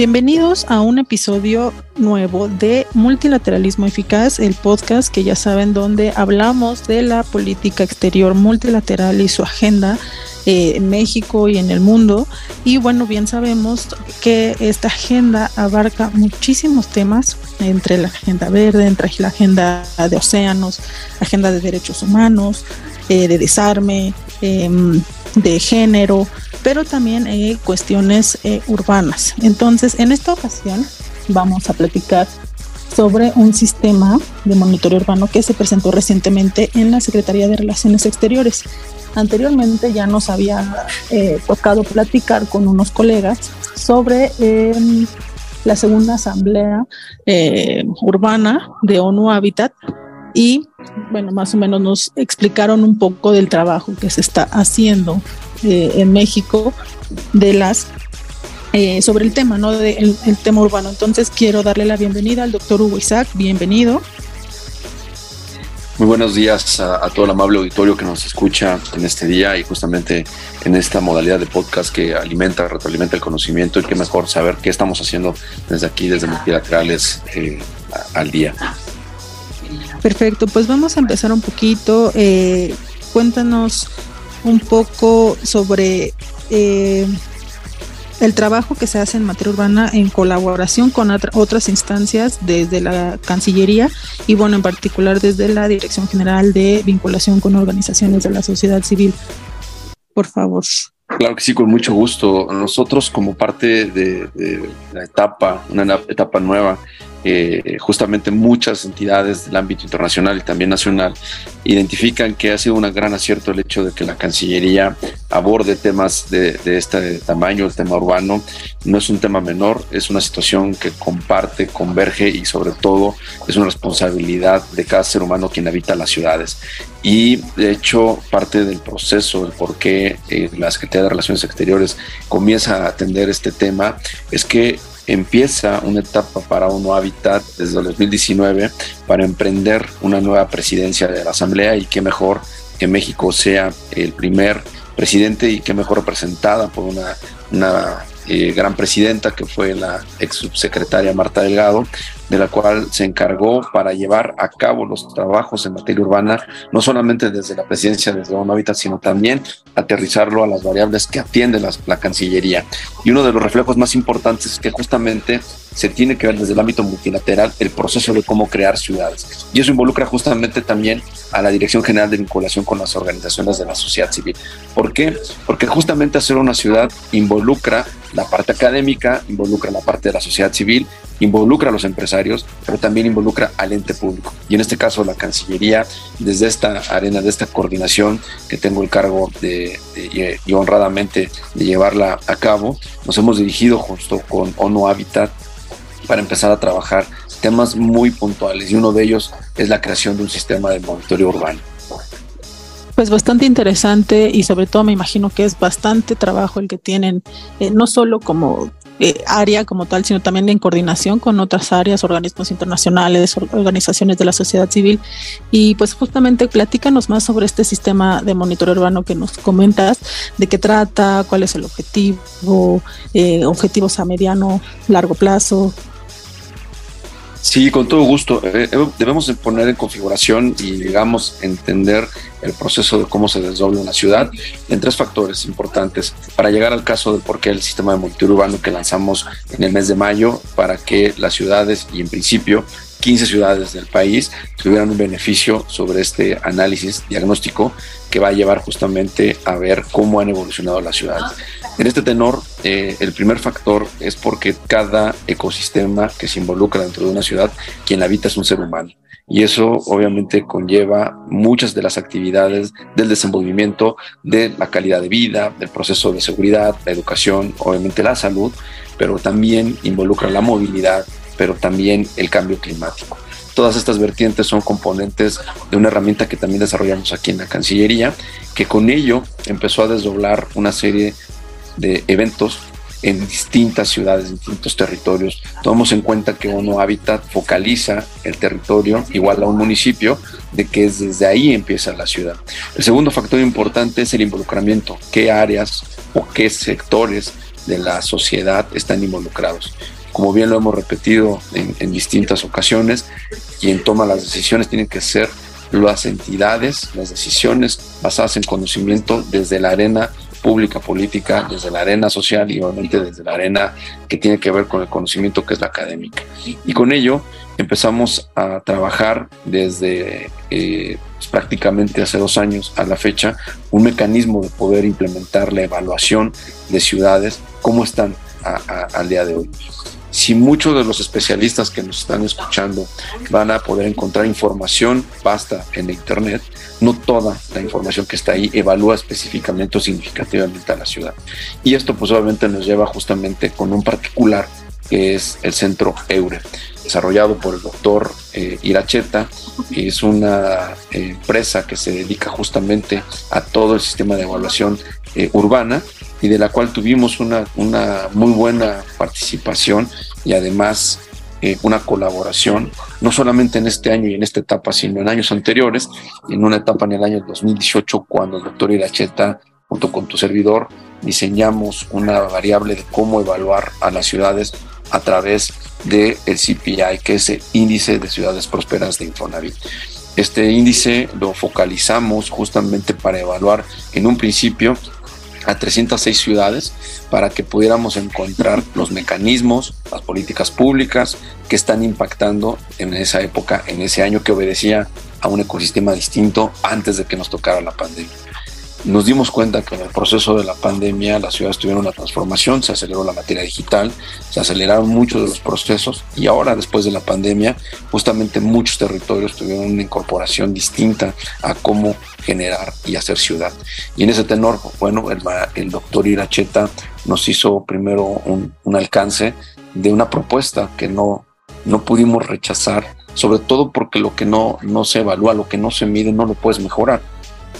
Bienvenidos a un episodio nuevo de Multilateralismo Eficaz, el podcast que ya saben donde hablamos de la política exterior multilateral y su agenda eh, en México y en el mundo. Y bueno, bien sabemos que esta agenda abarca muchísimos temas, entre la agenda verde, entre la agenda de océanos, agenda de derechos humanos, eh, de desarme, em, de género, pero también eh, cuestiones eh, urbanas. Entonces, en esta ocasión vamos a platicar sobre un sistema de monitoreo urbano que se presentó recientemente en la Secretaría de Relaciones Exteriores. Anteriormente ya nos había eh, tocado platicar con unos colegas sobre em, la segunda asamblea urbana de ONU Habitat y bueno, más o menos nos explicaron un poco del trabajo que se está haciendo eh, en México de las eh, sobre el tema, ¿no? De tema urbano. Entonces quiero darle la bienvenida al doctor Hugo Isaac, bienvenido. Muy buenos días a, todo el amable auditorio que nos escucha en este día y justamente en esta modalidad de podcast que alimenta, retroalimenta el conocimiento y qué mejor saber qué estamos haciendo desde aquí, desde multilaterales eh, al día. Perfecto, pues vamos a empezar un poquito. Eh, cuéntanos un poco sobre eh, el trabajo que se hace en materia urbana en colaboración con otras instancias desde la Cancillería y bueno, en particular desde la Dirección General de Vinculación con Organizaciones de la Sociedad Civil. Por favor. Claro que sí, con mucho gusto. Nosotros como parte de la etapa, una etapa nueva justamente muchas entidades del ámbito internacional y también nacional identifican que ha sido un gran acierto el hecho de que la Cancillería aborde temas de, este tamaño, el tema urbano. No es un tema menor, es una situación que comparte, converge y sobre todo es una responsabilidad de cada ser humano quien habita las ciudades. Y de hecho parte del proceso, el por qué eh, la Secretaría de Relaciones Exteriores comienza a atender este tema, es que empieza una etapa para UNO Habitat desde el 2019 para emprender una nueva presidencia de la Asamblea y qué mejor que México sea el primer presidente y qué mejor representada por una, una eh, gran presidenta que fue la ex subsecretaria Marta Delgado, de la cual se encargó para llevar a cabo los trabajos en materia urbana, no solamente desde la presidencia, desde ONU Habitat, sino también aterrizarlo a las variables que atiende la, la Cancillería. Y uno de los reflejos más importantes es que justamente se tiene que ver desde el ámbito multilateral el proceso de cómo crear ciudades. Y eso involucra justamente también a la Dirección General de Vinculación con las organizaciones de la sociedad civil. ¿Por qué? Porque justamente hacer una ciudad involucra la parte académica, involucra la parte de la sociedad civil, involucra a los empresarios, pero también involucra al ente público. Y en este caso la Cancillería, desde esta arena, de esta coordinación que tengo el cargo de, y honradamente de llevarla a cabo, nos hemos dirigido justo con ONU Habitat para empezar a trabajar temas muy puntuales y uno de ellos es la creación de un sistema de monitoreo urbano. Pues bastante interesante y sobre todo me imagino que es bastante trabajo el que tienen, eh, no solo como eh, área como tal, sino también en coordinación con otras áreas, organismos internacionales, organizaciones de la sociedad civil. Y pues justamente platícanos más sobre este sistema de monitoreo urbano que nos comentas, de qué trata, cuál es el objetivo, eh, objetivos a mediano, largo plazo, Sí, con todo gusto. Eh, eh, debemos poner en configuración y, digamos, entender el proceso de cómo se desdobla una ciudad en tres factores importantes para llegar al caso de por qué el sistema de monitoreo urbano que lanzamos en el mes de mayo para que las ciudades y en principio 15 ciudades del país tuvieran un beneficio sobre este análisis diagnóstico que va a llevar justamente a ver cómo han evolucionado las ciudades. En este tenor, eh, el primer factor es porque cada ecosistema que se involucra dentro de una ciudad, quien la habita es un ser humano. Y eso obviamente conlleva muchas de las actividades del desenvolvimiento, de la calidad de vida, del proceso de seguridad, la educación, obviamente la salud, pero también involucra la movilidad, pero también el cambio climático. Todas estas vertientes son componentes de una herramienta que también desarrollamos aquí en la Cancillería, que con ello empezó a desdoblar una serie de eventos en distintas ciudades, en distintos territorios. Tomamos en cuenta que ONU Habitat focaliza el territorio igual a un municipio, de que es desde ahí empieza la ciudad. El segundo factor importante es el involucramiento, qué áreas o qué sectores de la sociedad están involucrados. Como bien lo hemos repetido en, distintas ocasiones, quien toma las decisiones tienen que ser las entidades, las decisiones basadas en conocimiento desde la arena pública política, desde la arena social y obviamente desde la arena que tiene que ver con el conocimiento que es la académica. Y con ello empezamos a trabajar desde eh, pues, prácticamente hace dos años a la fecha un mecanismo de poder implementar la evaluación de ciudades, cómo están al día de hoy si muchos de los especialistas que nos están escuchando van a poder encontrar información basta en Internet, no toda la información que está ahí evalúa específicamente o significativamente a la ciudad. Y esto pues obviamente nos lleva justamente con un particular que es el centro EURE, desarrollado por el doctor eh, Iracheta, es una eh, empresa que se dedica justamente a todo el sistema de evaluación eh, urbana y de la cual tuvimos una, una muy buena participación y además eh, una colaboración, no solamente en este año y en esta etapa, sino en años anteriores, en una etapa en el año 2018, cuando el doctor Iracheta, junto con tu servidor, diseñamos una variable de cómo evaluar a las ciudades a través del el CPI, que es el índice de ciudades prósperas de Infonavit. Este índice lo focalizamos justamente para evaluar en un principio a 306 ciudades para que pudiéramos encontrar los mecanismos, las políticas públicas que están impactando en esa época, en ese año que obedecía a un ecosistema distinto antes de que nos tocara la pandemia nos dimos cuenta que en el proceso de la pandemia las ciudades tuvieron una transformación, se aceleró la materia digital, se aceleraron muchos de los procesos y ahora después de la pandemia justamente muchos territorios tuvieron una incorporación distinta a cómo generar y hacer ciudad. Y en ese tenor, bueno, el, el doctor Iracheta nos hizo primero un, un alcance de una propuesta que no, no pudimos rechazar, sobre todo porque lo que no, no se evalúa, lo que no se mide, no lo puedes mejorar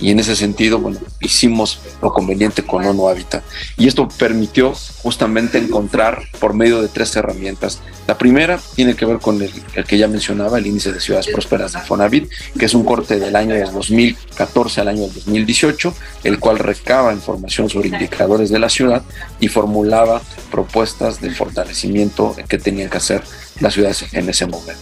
y en ese sentido, bueno, hicimos lo conveniente con ONU Habitat. Y esto permitió justamente encontrar por medio de tres herramientas. La primera tiene que ver con el, que ya mencionaba, el índice de ciudades prósperas de Fonavit, que es un corte del año 2014 al año 2018, el cual recaba información sobre indicadores de la ciudad y formulaba propuestas de fortalecimiento que tenían que hacer las ciudades en ese momento.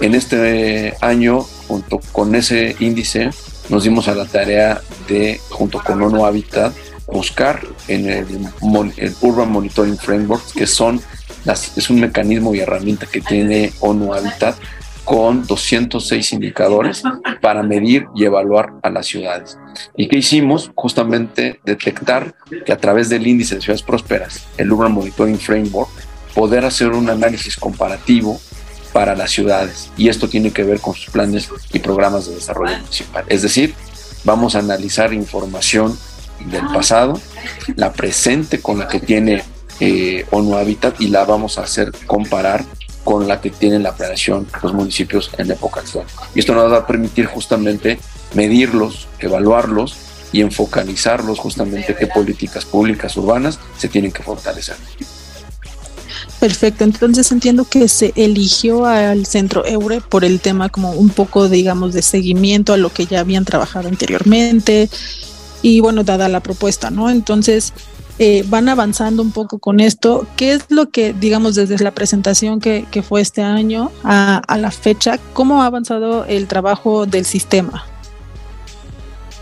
En este año, junto con ese índice, nos dimos a la tarea de, junto con ONU Habitat, buscar en el, Urban Monitoring Framework, que son las, es un mecanismo y herramienta que tiene ONU Habitat con 206 indicadores para medir y evaluar a las ciudades. ¿Y qué hicimos? Justamente detectar que a través del índice de ciudades prósperas, el Urban Monitoring Framework, poder hacer un análisis comparativo para las ciudades. Y esto tiene que ver con sus planes y programas de desarrollo municipal. Es decir, vamos a analizar información del pasado, la presente con la que tiene eh, ONU Habitat y la vamos a hacer comparar con la que tiene la planeación los municipios en la época actual. Y esto nos va a permitir justamente medirlos, evaluarlos y enfocalizarlos justamente qué políticas públicas urbanas se tienen que fortalecer. Perfecto, entonces entiendo que se eligió al centro Eure por el tema como un poco, digamos, de seguimiento a lo que ya habían trabajado anteriormente y bueno, dada la propuesta, ¿no? Entonces, eh, van avanzando un poco con esto. ¿Qué es lo que, digamos, desde la presentación que, fue este año a, la fecha, cómo ha avanzado el trabajo del sistema?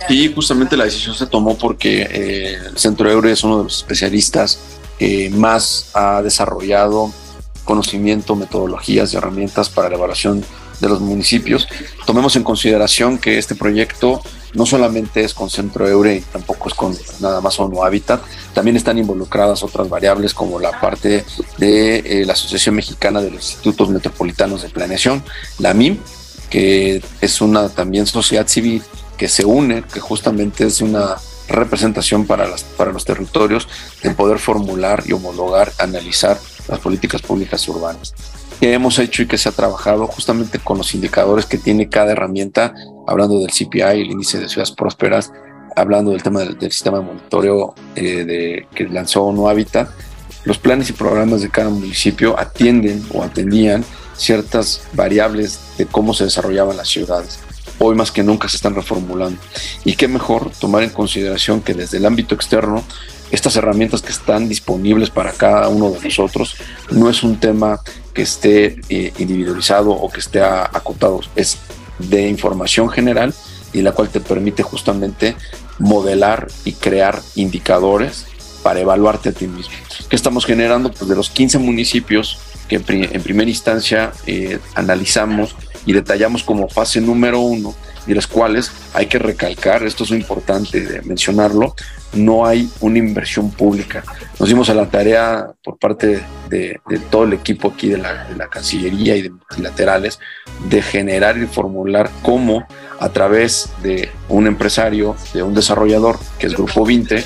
Sí, justamente la decisión se tomó porque eh, el Centro Eure es uno de los especialistas eh, más ha desarrollado conocimiento, metodologías y herramientas para la evaluación de los municipios. Tomemos en consideración que este proyecto no solamente es con Centro Eure y tampoco es con nada más ONU Habitat, también están involucradas otras variables como la parte de eh, la Asociación Mexicana de los Institutos Metropolitanos de Planeación, la MIM, que es una también sociedad civil que se une, que justamente es una representación para, las, para los territorios de poder formular y homologar, analizar las políticas públicas urbanas. Que hemos hecho y que se ha trabajado justamente con los indicadores que tiene cada herramienta, hablando del CPI, el índice de ciudades prósperas, hablando del tema del, sistema de monitoreo eh, de, que lanzó No Hábitat, los planes y programas de cada municipio atienden o atendían ciertas variables de cómo se desarrollaban las ciudades. Hoy más que nunca se están reformulando. Y qué mejor tomar en consideración que desde el ámbito externo, estas herramientas que están disponibles para cada uno de nosotros no es un tema que esté eh, individualizado o que esté acotado, es de información general y la cual te permite justamente modelar y crear indicadores para evaluarte a ti mismo. ¿Qué estamos generando? Pues de los 15 municipios que en, primera instancia eh, analizamos y detallamos como fase número uno, y las cuales hay que recalcar, esto es importante de mencionarlo, no hay una inversión pública. Nos dimos a la tarea por parte de, todo el equipo aquí de la, Cancillería y de multilaterales de generar y formular cómo a través de un empresario, de un desarrollador, que es Grupo 20,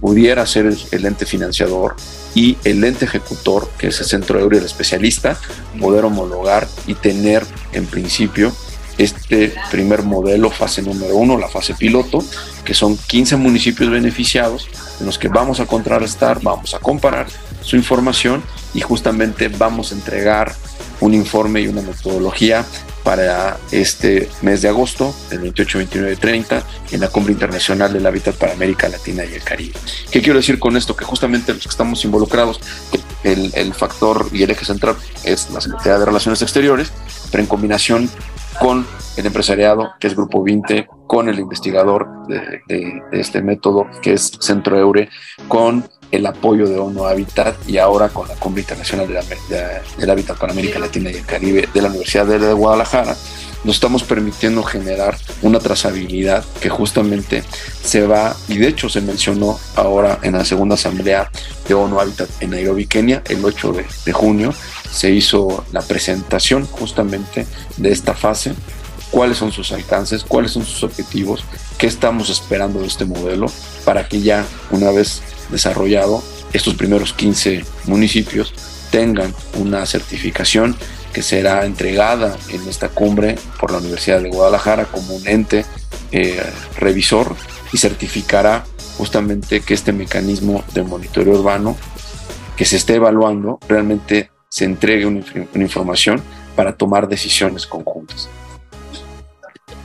pudiera ser el, ente financiador y el ente ejecutor, que es el Centro Euro y el especialista, poder homologar y tener en principio este primer modelo, fase número uno, la fase piloto, que son 15 municipios beneficiados en los que vamos a contrarrestar, vamos a comparar su información y justamente vamos a entregar un informe y una metodología para este mes de agosto, el 28, 29 y 30, en la Cumbre Internacional del Hábitat para América Latina y el Caribe. ¿Qué quiero decir con esto? Que justamente los que estamos involucrados, el, el factor y el eje central es la Secretaría de Relaciones Exteriores, pero en combinación con el empresariado, que es Grupo 20, con el investigador de, de, de este método, que es Centro Eure, con el apoyo de ONU Habitat y ahora con la Cumbre Internacional del Hábitat para América Latina y el Caribe de la Universidad de Guadalajara, nos estamos permitiendo generar una trazabilidad que justamente se va, y de hecho se mencionó ahora en la segunda asamblea de ONU Habitat en Nairobi, Kenia, el 8 de, de junio, se hizo la presentación justamente de esta fase. Cuáles son sus alcances, cuáles son sus objetivos, qué estamos esperando de este modelo para que ya una vez desarrollado, estos primeros 15 municipios tengan una certificación que será entregada en esta cumbre por la Universidad de Guadalajara como un ente eh, revisor y certificará justamente que este mecanismo de monitoreo urbano que se esté evaluando realmente se entregue una, una información para tomar decisiones conjuntas.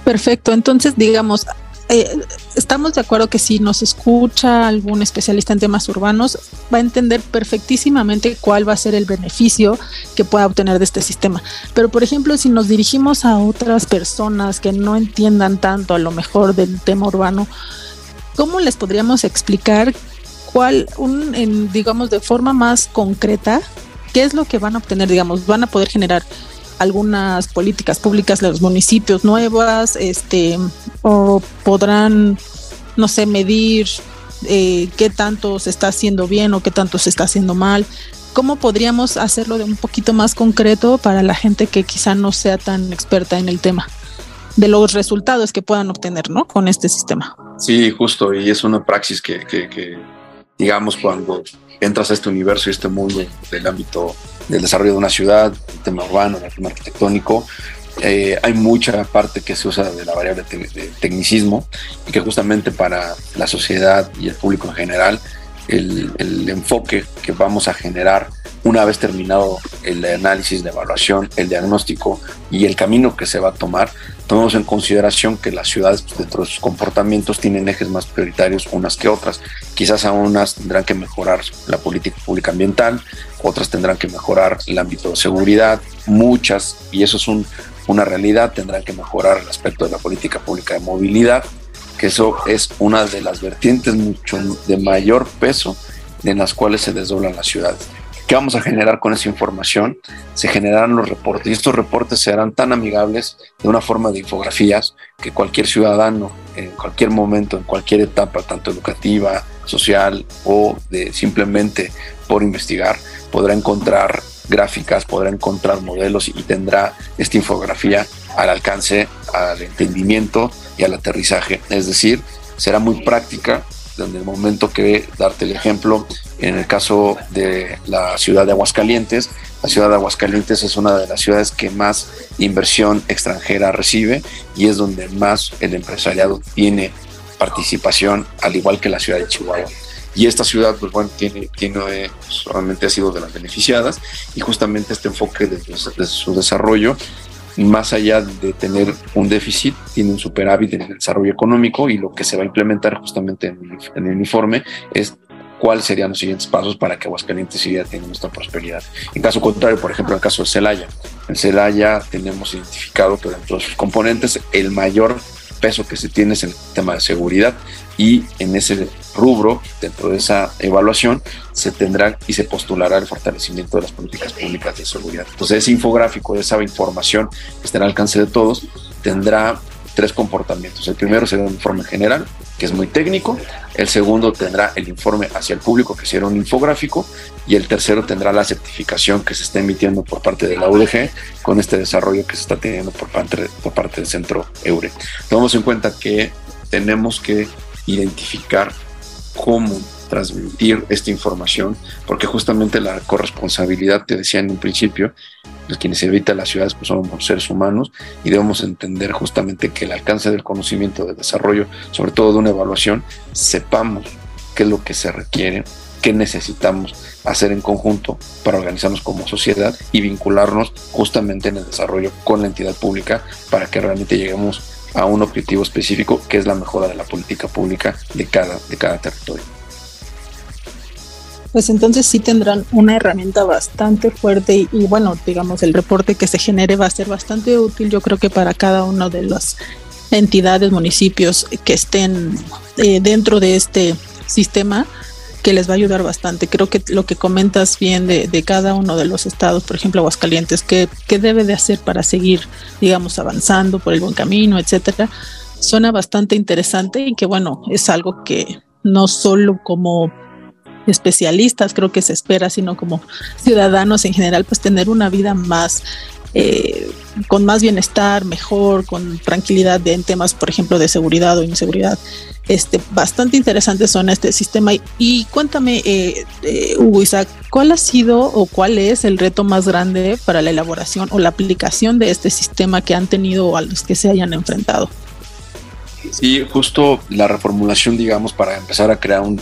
Perfecto, entonces digamos, eh, estamos de acuerdo que si nos escucha algún especialista en temas urbanos, va a entender perfectísimamente cuál va a ser el beneficio que pueda obtener de este sistema. Pero, por ejemplo, si nos dirigimos a otras personas que no entiendan tanto a lo mejor del tema urbano, ¿cómo les podríamos explicar cuál, un, en, digamos, de forma más concreta, qué es lo que van a obtener? Digamos, van a poder generar algunas políticas públicas de los municipios nuevas, este, o podrán, no sé, medir eh, qué tanto se está haciendo bien o qué tanto se está haciendo mal. ¿Cómo podríamos hacerlo de un poquito más concreto para la gente que quizá no sea tan experta en el tema? de los resultados que puedan obtener, ¿no? Con este sistema. Sí, justo, y es una praxis que, digamos, cuando entras a este universo y este mundo del ámbito del desarrollo de una ciudad, el tema urbano, el tema arquitectónico, eh, hay mucha parte que se usa de la variable de tecnicismo y que justamente para la sociedad y el público en general, el, enfoque que vamos a generar una vez terminado el análisis, la evaluación, el diagnóstico y el camino que se va a tomar, tomemos en consideración que las ciudades pues, dentro de sus comportamientos tienen ejes más prioritarios unas que otras. Quizás a unas tendrán que mejorar la política pública ambiental, otras tendrán que mejorar el ámbito de seguridad, muchas, y eso es un, una realidad, tendrán que mejorar el aspecto de la política pública de movilidad, que eso es una de las vertientes mucho de mayor peso en las cuales se desdoblan las ciudades. ¿Qué vamos a generar con esa información? Se generarán los reportes y estos reportes serán tan amigables de una forma de infografías que cualquier ciudadano en cualquier momento, en cualquier etapa, tanto educativa, social o de simplemente por investigar, podrá encontrar gráficas, podrá encontrar modelos y tendrá esta infografía al alcance, al entendimiento y al aterrizaje. Es decir, será muy práctica en el momento que darte el ejemplo, en el caso de la ciudad de Aguascalientes, la ciudad de Aguascalientes es una de las ciudades que más inversión extranjera recibe y es donde más el empresariado tiene participación, al igual que la ciudad de Chihuahua. Y esta ciudad, pues bueno, tiene, tiene solamente ha sido de las beneficiadas y justamente este enfoque de, de su desarrollo más allá de tener un déficit, tiene un superávit en el desarrollo económico y lo que se va a implementar justamente en, el informe es cuáles serían los siguientes pasos para que Aguascalientes siga teniendo esta prosperidad. En caso contrario, por ejemplo, en el caso de Celaya, en Celaya tenemos identificado que dentro de sus componentes el mayor peso que se tiene es el tema de seguridad y en ese rubro, dentro de esa evaluación, se tendrá y se postulará el fortalecimiento de las políticas públicas de seguridad. Entonces, ese infográfico, esa información que estará al alcance de todos, tendrá tres comportamientos. El primero será un informe general, que es muy técnico. El segundo tendrá el informe hacia el público, que será un infográfico. Y el tercero tendrá la certificación que se está emitiendo por parte de la UDG con este desarrollo que se está teniendo por parte, por parte del centro EURE. Tomamos en cuenta que tenemos que identificar cómo transmitir esta información, porque justamente la corresponsabilidad, te decía en un principio, de quienes habitan las ciudades pues somos seres humanos y debemos entender justamente que el alcance del conocimiento, del desarrollo, sobre todo de una evaluación, sepamos qué es lo que se requiere, qué necesitamos hacer en conjunto para organizarnos como sociedad y vincularnos justamente en el desarrollo con la entidad pública para que realmente lleguemos a un objetivo específico que es la mejora de la política pública de cada, de cada territorio. Pues entonces sí tendrán una herramienta bastante fuerte y, bueno, digamos, el reporte que se genere va a ser bastante útil yo creo que para cada uno de las entidades, municipios que estén eh, dentro de este sistema que les va a ayudar bastante. Creo que lo que comentas bien de, de cada uno de los estados, por ejemplo, Aguascalientes, qué, qué debe de hacer para seguir, digamos, avanzando por el buen camino, etcétera, suena bastante interesante y que, bueno, es algo que no solo como especialistas creo que se espera, sino como ciudadanos en general, pues tener una vida más eh, con más bienestar, mejor, con tranquilidad en temas, por ejemplo, de seguridad o inseguridad. Este, bastante interesantes son este sistema. Y, cuéntame, eh, eh, Hugo Isaac, ¿cuál ha sido o cuál es el reto más grande para la elaboración o la aplicación de este sistema que han tenido a los que se hayan enfrentado? Sí, justo la reformulación, digamos, para empezar a crear un,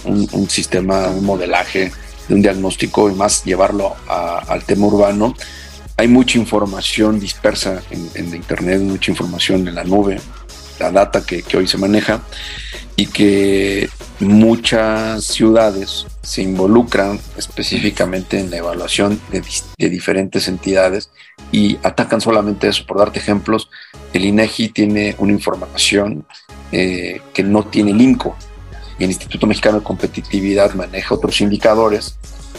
sistema, un modelaje de un diagnóstico y más llevarlo al tema urbano. Hay mucha información dispersa en, Internet, mucha información en la nube, la data que, hoy se maneja y que muchas ciudades se involucran específicamente en la evaluación de, diferentes entidades y atacan solamente eso. Por darte ejemplos, el INEGI tiene una información eh, que no tiene el INCO. Y el Instituto Mexicano de Competitividad maneja otros indicadores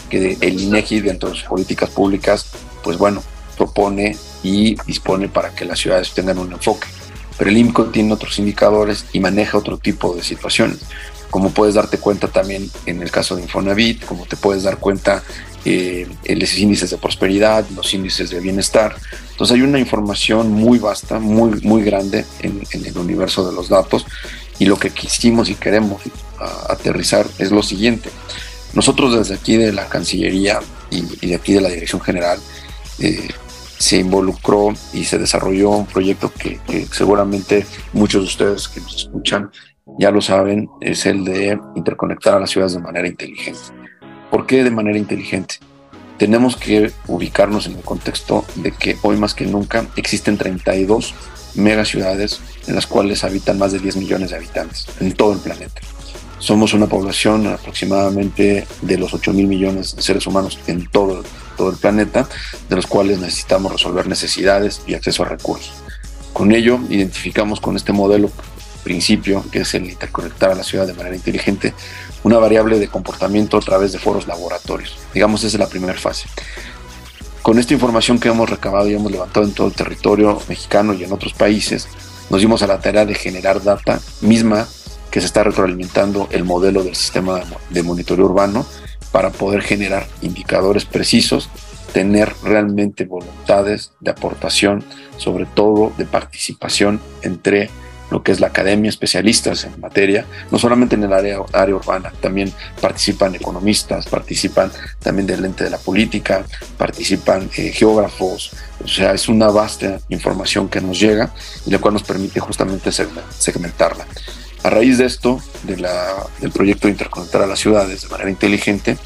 que el INEGI dentro de sus políticas públicas, pues bueno, propone y dispone para que las ciudades tengan un enfoque. Pero el INCO tiene otros indicadores y maneja otro tipo de situaciones. Como puedes darte cuenta también en el caso de Infonavit, como te puedes dar cuenta eh, los índices de prosperidad, los índices de bienestar. Entonces hay una información muy vasta, muy, muy grande en, el universo de los datos y lo que quisimos y queremos aterrizar es lo siguiente. Nosotros desde aquí de la Cancillería y, de aquí de la Dirección General eh, se involucró y se desarrolló un proyecto que, que seguramente muchos de ustedes que nos escuchan ya lo saben, es el de interconectar a las ciudades de manera inteligente. ¿Por qué de manera inteligente? Tenemos que ubicarnos en el contexto de que hoy más que nunca existen 32 megaciudades en las cuales habitan más de 10 millones de habitantes en todo el planeta. Somos una población aproximadamente de los 8 mil millones de seres humanos en todo, todo el planeta, de los cuales necesitamos resolver necesidades y acceso a recursos. Con ello, identificamos con este modelo principio, que es el interconectar a la ciudad de manera inteligente, una variable de comportamiento a través de foros laboratorios. Digamos, esa es la primera fase. Con esta información que hemos recabado y hemos levantado en todo el territorio mexicano y en otros países, nos dimos a la tarea de generar data misma que se está retroalimentando el modelo del sistema de monitoreo urbano para poder generar indicadores precisos, tener realmente voluntades de aportación, sobre todo de participación entre lo que es la academia, especialistas en materia, no solamente en el área, área urbana, también participan economistas, participan también del ente de la política, participan eh, geógrafos, o sea, es una vasta información que nos llega y la cual nos permite justamente segmentarla. A raíz de esto, del proyecto de interconectar a las ciudades de manera inteligente,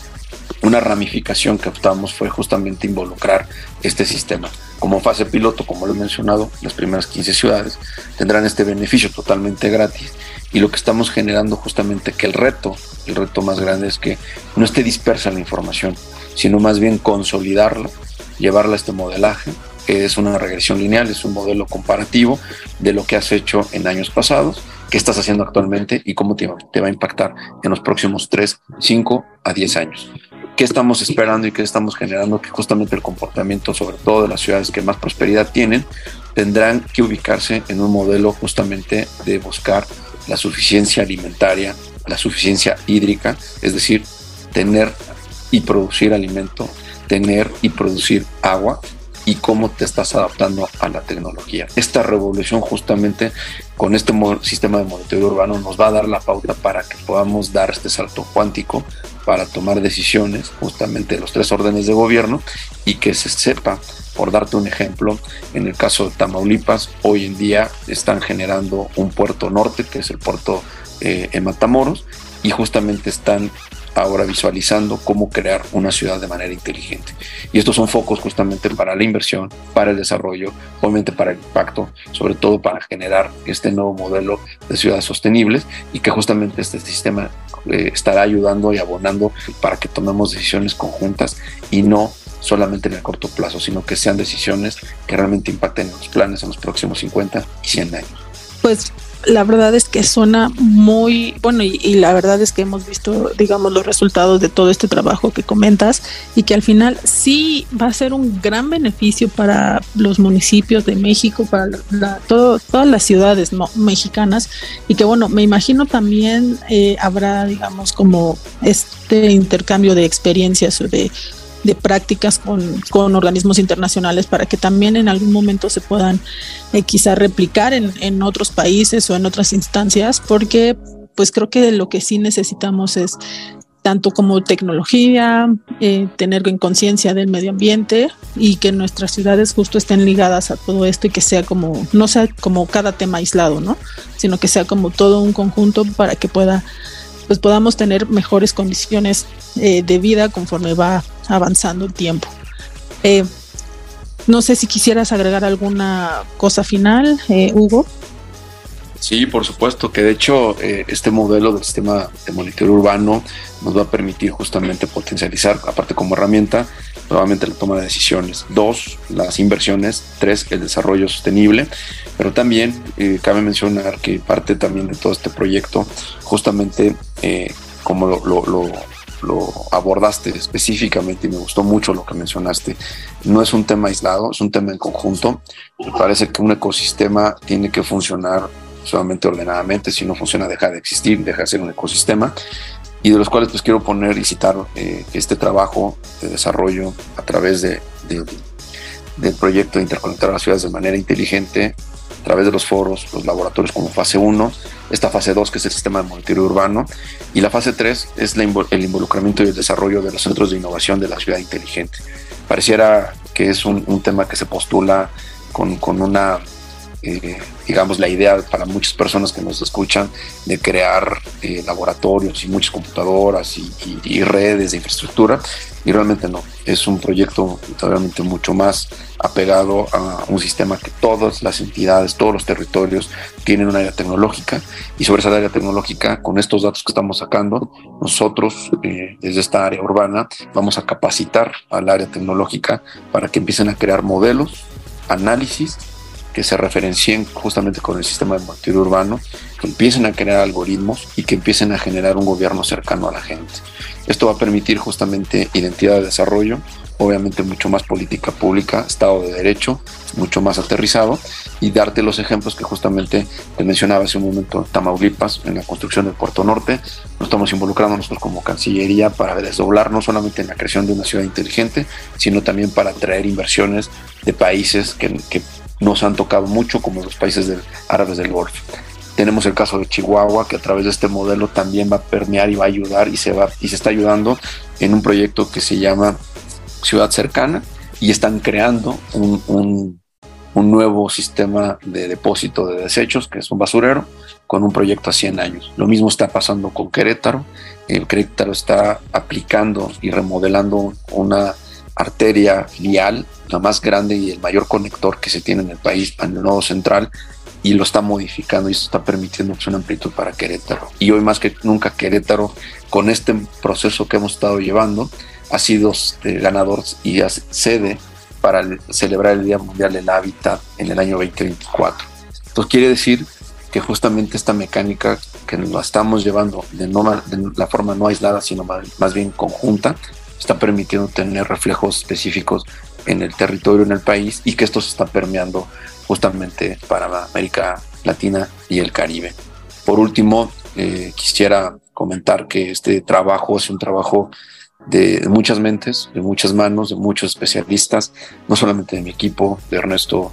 una ramificación que optamos fue justamente involucrar este sistema. Como fase piloto, como lo he mencionado, las primeras 15 ciudades tendrán este beneficio totalmente gratis y lo que estamos generando justamente que el reto, el reto más grande es que no esté dispersa la información, sino más bien consolidarla, llevarla a este modelaje que es una regresión lineal, es un modelo comparativo de lo que has hecho en años pasados, qué estás haciendo actualmente y cómo te, te va a impactar en los próximos 3, 5 a 10 años qué estamos esperando y qué estamos generando que justamente el comportamiento, sobre todo de las ciudades que más prosperidad tienen, tendrán que ubicarse en un modelo justamente de buscar la suficiencia alimentaria, la suficiencia hídrica, es decir, tener y producir alimento, tener y producir agua y cómo te estás adaptando a la tecnología. Esta revolución justamente con este sistema de monitoreo urbano nos va a dar la pauta para que podamos dar este salto cuántico para tomar decisiones justamente de los tres órdenes de gobierno y que se sepa, por darte un ejemplo, en el caso de Tamaulipas, hoy en día están generando un puerto norte, que es el puerto eh, en Matamoros, y justamente están ahora visualizando cómo crear una ciudad de manera inteligente. Y estos son focos justamente para la inversión, para el desarrollo, obviamente para el impacto, sobre todo para generar este nuevo modelo de ciudades sostenibles y que justamente este sistema eh, estará ayudando y abonando para que tomemos decisiones conjuntas y no solamente en el corto plazo, sino que sean decisiones que realmente impacten en los planes en los próximos 50 y 100 años. Pues la verdad es que suena muy bueno y, la verdad es que hemos visto, digamos, los resultados de todo este trabajo que comentas y que al final sí va a ser un gran beneficio para los municipios de México, para todas las ciudades mexicanas. Y que bueno, me imagino también eh, habrá, digamos, como este intercambio de experiencias o de de prácticas con, con, organismos internacionales para que también en algún momento se puedan eh, quizá replicar en, en otros países o en otras instancias, porque pues creo que lo que sí necesitamos es tanto como tecnología, eh, tener en conciencia del medio ambiente y que nuestras ciudades justo estén ligadas a todo esto y que sea como, no sea como cada tema aislado, ¿no? Sino que sea como todo un conjunto para que pueda pues podamos tener mejores condiciones eh, de vida conforme va avanzando el tiempo. Eh, no sé si quisieras agregar alguna cosa final, eh, Hugo. Sí, por supuesto, que de hecho este modelo del sistema de monitoreo urbano nos va a permitir justamente potencializar, aparte como herramienta, nuevamente la toma de decisiones. Dos, las inversiones. Tres, el desarrollo sostenible. Pero también eh, cabe mencionar que parte también de todo este proyecto, justamente eh, como lo, lo, abordaste específicamente y me gustó mucho lo que mencionaste, no es un tema aislado, es un tema en conjunto. Me parece que un ecosistema tiene que funcionar solamente ordenadamente, si no funciona deja de existir, deja de ser un ecosistema y de los cuales pues quiero poner y citar eh, este trabajo de desarrollo a través de, del proyecto de interconectar las ciudades de manera inteligente a través de los foros, los laboratorios como fase 1, esta fase 2 que es el sistema de monitoreo urbano y la fase 3 es el involucramiento y el desarrollo de los centros de innovación de la ciudad inteligente. Pareciera que es un, un tema que se postula con, con una eh, digamos, la idea para muchas personas que nos escuchan de crear eh, laboratorios y muchas computadoras y, redes de infraestructura. Y realmente no, es un proyecto realmente mucho más apegado a un sistema que todas las entidades, todos los territorios tienen un área tecnológica y sobre esa área tecnológica, con estos datos que estamos sacando, nosotros eh, desde esta área urbana vamos a capacitar al área tecnológica para que empiecen a crear modelos, análisis que se referencien justamente con el sistema de monitoreo urbano, que empiecen a crear algoritmos y que empiecen a generar un gobierno cercano a la gente. Esto va a permitir justamente identidad de desarrollo, obviamente mucho más política pública, Estado de Derecho, mucho más aterrizado y darte los ejemplos que justamente te mencionaba hace un momento Tamaulipas en la construcción del Puerto Norte. Nos estamos involucrando nosotros como Cancillería para desdoblar no solamente en la creación de una ciudad inteligente, sino también para atraer inversiones de países que, que nos han tocado mucho, como los países árabes del Golfo. Tenemos el caso de Chihuahua, que a través de este modelo también va a permear y va a ayudar y se, va, y se está ayudando en un proyecto que se llama Ciudad Cercana y están creando un, un, un nuevo sistema de depósito de desechos, que es un basurero, con un proyecto a 100 años. Lo mismo está pasando con Querétaro. El Querétaro está aplicando y remodelando una arteria vial, la más grande y el mayor conector que se tiene en el país, en el nodo central, y lo está modificando y eso está permitiendo pues, una amplitud para Querétaro. Y hoy más que nunca Querétaro, con este proceso que hemos estado llevando, ha sido este, ganador y sede para celebrar el Día Mundial del Hábitat en el año 2024. Entonces quiere decir que justamente esta mecánica que la estamos llevando de, no, la forma no aislada, sino más bien conjunta, está permitiendo tener reflejos específicos en el territorio, en el país, y que esto se está permeando justamente para América Latina y el Caribe. Por último, eh, quisiera comentar que este trabajo es un trabajo de, muchas mentes, de muchas manos, de muchos especialistas, no solamente de mi equipo, de Ernesto,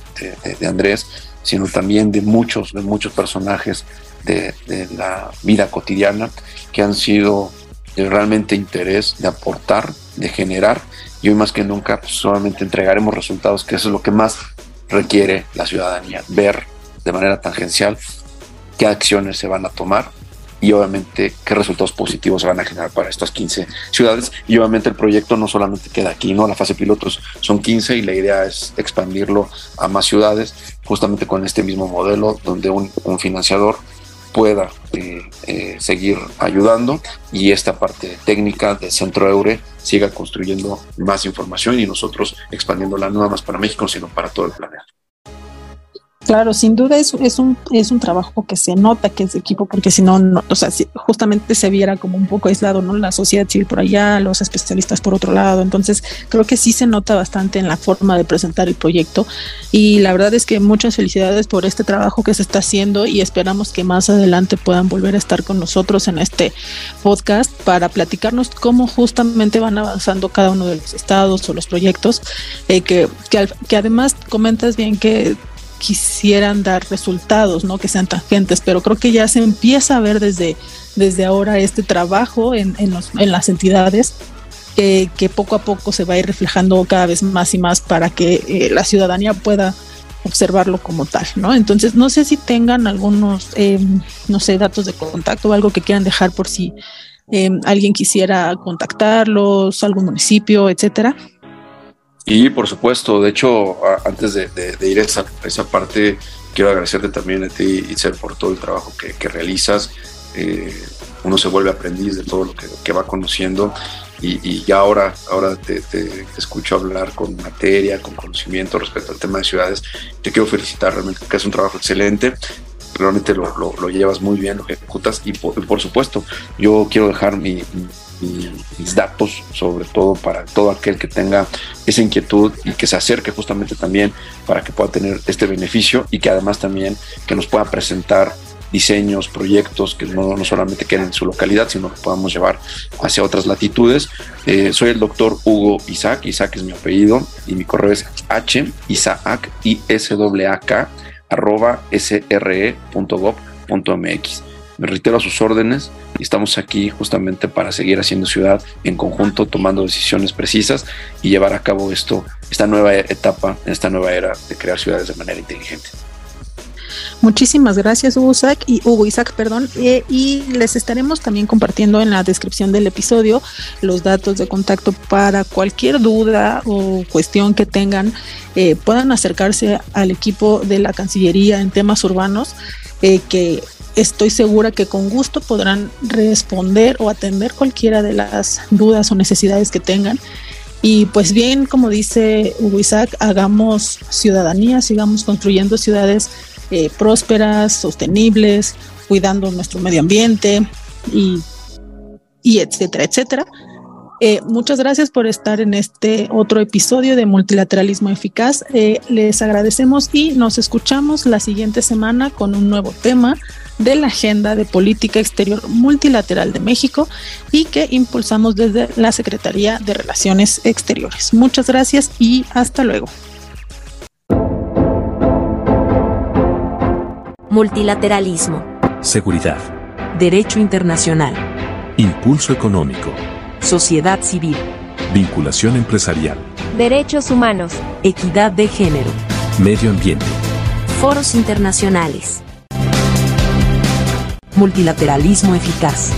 de, Andrés, sino también de muchos, de muchos personajes de, de, la vida cotidiana que han sido realmente interés de aportar, de generar, y hoy más que nunca pues, solamente entregaremos resultados, que eso es lo que más requiere la ciudadanía, ver de manera tangencial qué acciones se van a tomar y obviamente qué resultados positivos se van a generar para estas 15 ciudades. Y obviamente el proyecto no solamente queda aquí, ¿no? La fase pilotos son 15 y la idea es expandirlo a más ciudades, justamente con este mismo modelo donde un, financiador pueda eh, eh, seguir ayudando y esta parte técnica del Centro Eure siga construyendo más información y nosotros expandiéndola no nada más para México, sino para todo el planeta. Claro, sin duda es, es, un, es un trabajo que se nota que es de equipo, porque si no, no o sea, si justamente se viera como un poco aislado, ¿no? La sociedad civil por allá, los especialistas por otro lado. Entonces, creo que sí se nota bastante en la forma de presentar el proyecto. Y la verdad es que muchas felicidades por este trabajo que se está haciendo y esperamos que más adelante puedan volver a estar con nosotros en este podcast para platicarnos cómo justamente van avanzando cada uno de los estados o los proyectos, eh, que, que, que además comentas bien que quisieran dar resultados, ¿no? Que sean tangentes, pero creo que ya se empieza a ver desde, desde ahora este trabajo en, en, las entidades que, poco a poco se va a ir reflejando cada vez más y más para que eh, la ciudadanía pueda observarlo como tal, ¿no? Entonces, no sé si tengan algunos, em, no sé, datos de contacto o algo que quieran dejar por si em, alguien quisiera contactarlos, algún municipio, etcétera. Y por supuesto, de hecho, antes de, ir a esa, esa, parte, quiero agradecerte también a ti, Itzel, por todo el trabajo que, realizas. Eh, uno se vuelve aprendiz de todo lo que, va conociendo y, ya ahora, ahora te, escucho hablar con materia, con conocimiento respecto al tema de ciudades. Te quiero felicitar realmente, que es un trabajo excelente. Realmente lo, lo, llevas muy bien, lo ejecutas y por, por supuesto, yo quiero dejar mi, mis datos, sobre todo para todo aquel que tenga esa inquietud y que se acerque justamente también para que pueda tener este beneficio y que además también que nos pueda presentar diseños, proyectos que no, no solamente queden en su localidad, sino que podamos llevar hacia otras latitudes. Eh, soy el doctor Hugo Isaac, Isaac es mi apellido y mi correo es h isaac i s a k arroba sre.gov.mx. Me reitero a sus órdenes y estamos aquí justamente para seguir haciendo ciudad en conjunto, tomando decisiones precisas y llevar a cabo esto, esta nueva etapa, esta nueva era de crear ciudades de manera inteligente. Muchísimas gracias, Hugo Isaac, y Hugo Isaac, perdón, eh, y les estaremos también compartiendo en la descripción del episodio los datos de contacto para cualquier duda o cuestión que tengan, eh, puedan acercarse al equipo de la Cancillería en temas urbanos, eh, que estoy segura que con gusto podrán responder o atender cualquiera de las dudas o necesidades que tengan. Y pues bien, como dice Hugo Isaac, hagamos ciudadanía, sigamos construyendo ciudades eh, prósperas, sostenibles, cuidando nuestro medio ambiente y, y etcétera, etcétera. Eh, muchas gracias por estar en este otro episodio de Multilateralismo Eficaz. Eh, les agradecemos y nos escuchamos la siguiente semana con un nuevo tema de la Agenda de Política Exterior Multilateral de México y que impulsamos desde la Secretaría de Relaciones Exteriores. Muchas gracias y hasta luego. Multilateralismo seguridad, derecho internacional, impulso económico, sociedad civil, vinculación empresarial, Derechos humanos. equidad de género, medio ambiente. Foros internacionales. Multilateralismo eficaz.